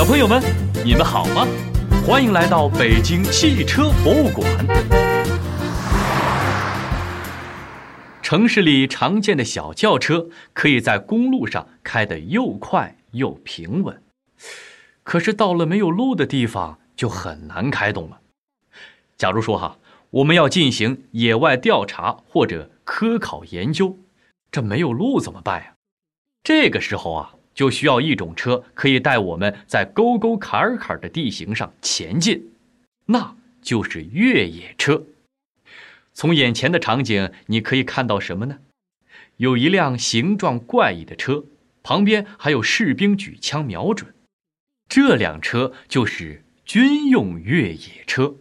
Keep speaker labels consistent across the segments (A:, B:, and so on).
A: 小朋友们，你们好吗？欢迎来到北京汽车博物馆。城市里常见的小轿车，可以在公路上开得又快又平稳。可是到了没有路的地方，就很难开动了。假如说哈，我们要进行野外调查或者科考研究，这没有路怎么办呀？这个时候啊。就需要一种车可以带我们在沟沟坎坎的地形上前进，那就是越野车。从眼前的场景，你可以看到什么呢？有一辆形状怪异的车，旁边还有士兵举枪瞄准。这辆车就是军用越野车。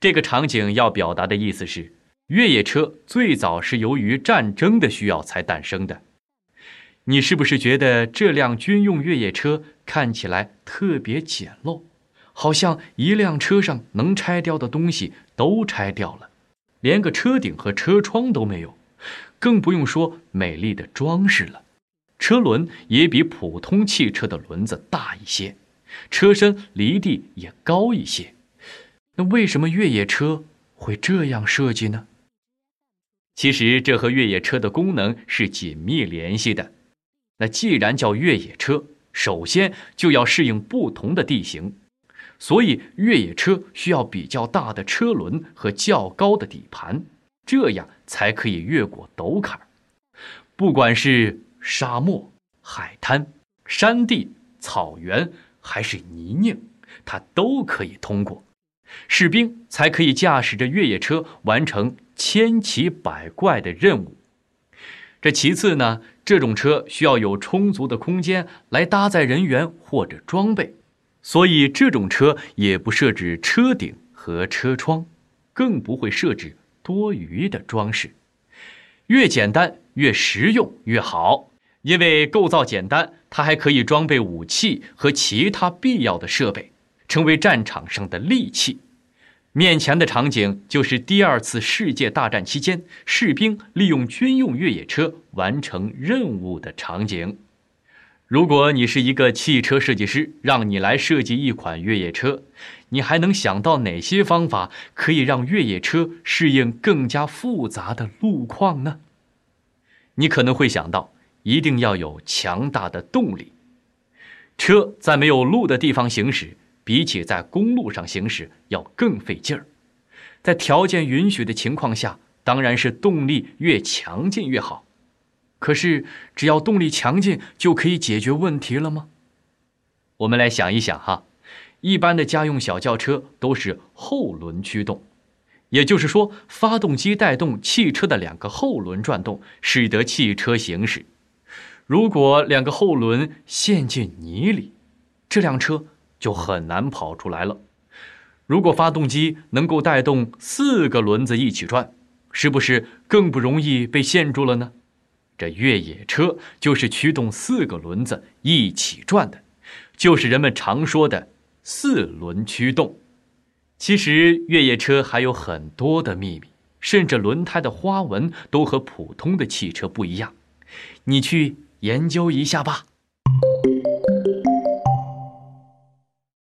A: 这个场景要表达的意思是，越野车最早是由于战争的需要才诞生的。你是不是觉得这辆军用越野车看起来特别简陋，好像一辆车上能拆掉的东西都拆掉了，连个车顶和车窗都没有，更不用说美丽的装饰了。车轮也比普通汽车的轮子大一些，车身离地也高一些。那为什么越野车会这样设计呢？其实这和越野车的功能是紧密联系的。那既然叫越野车，首先就要适应不同的地形，所以越野车需要比较大的车轮和较高的底盘，这样才可以越过陡坎。不管是沙漠、海滩、山地、草原还是泥泞，它都可以通过。士兵才可以驾驶着越野车完成千奇百怪的任务。这其次呢，这种车需要有充足的空间来搭载人员或者装备，所以这种车也不设置车顶和车窗，更不会设置多余的装饰。越简单越实用越好，因为构造简单，它还可以装备武器和其他必要的设备，成为战场上的利器。面前的场景就是第二次世界大战期间士兵利用军用越野车完成任务的场景。如果你是一个汽车设计师，让你来设计一款越野车，你还能想到哪些方法可以让越野车适应更加复杂的路况呢？你可能会想到，一定要有强大的动力，车在没有路的地方行驶。比起在公路上行驶要更费劲儿，在条件允许的情况下，当然是动力越强劲越好。可是，只要动力强劲就可以解决问题了吗？我们来想一想哈，一般的家用小轿车都是后轮驱动，也就是说，发动机带动汽车的两个后轮转动，使得汽车行驶。如果两个后轮陷进泥里，这辆车。就很难跑出来了。如果发动机能够带动四个轮子一起转，是不是更不容易被陷住了呢？这越野车就是驱动四个轮子一起转的，就是人们常说的四轮驱动。其实越野车还有很多的秘密，甚至轮胎的花纹都和普通的汽车不一样。你去研究一下吧。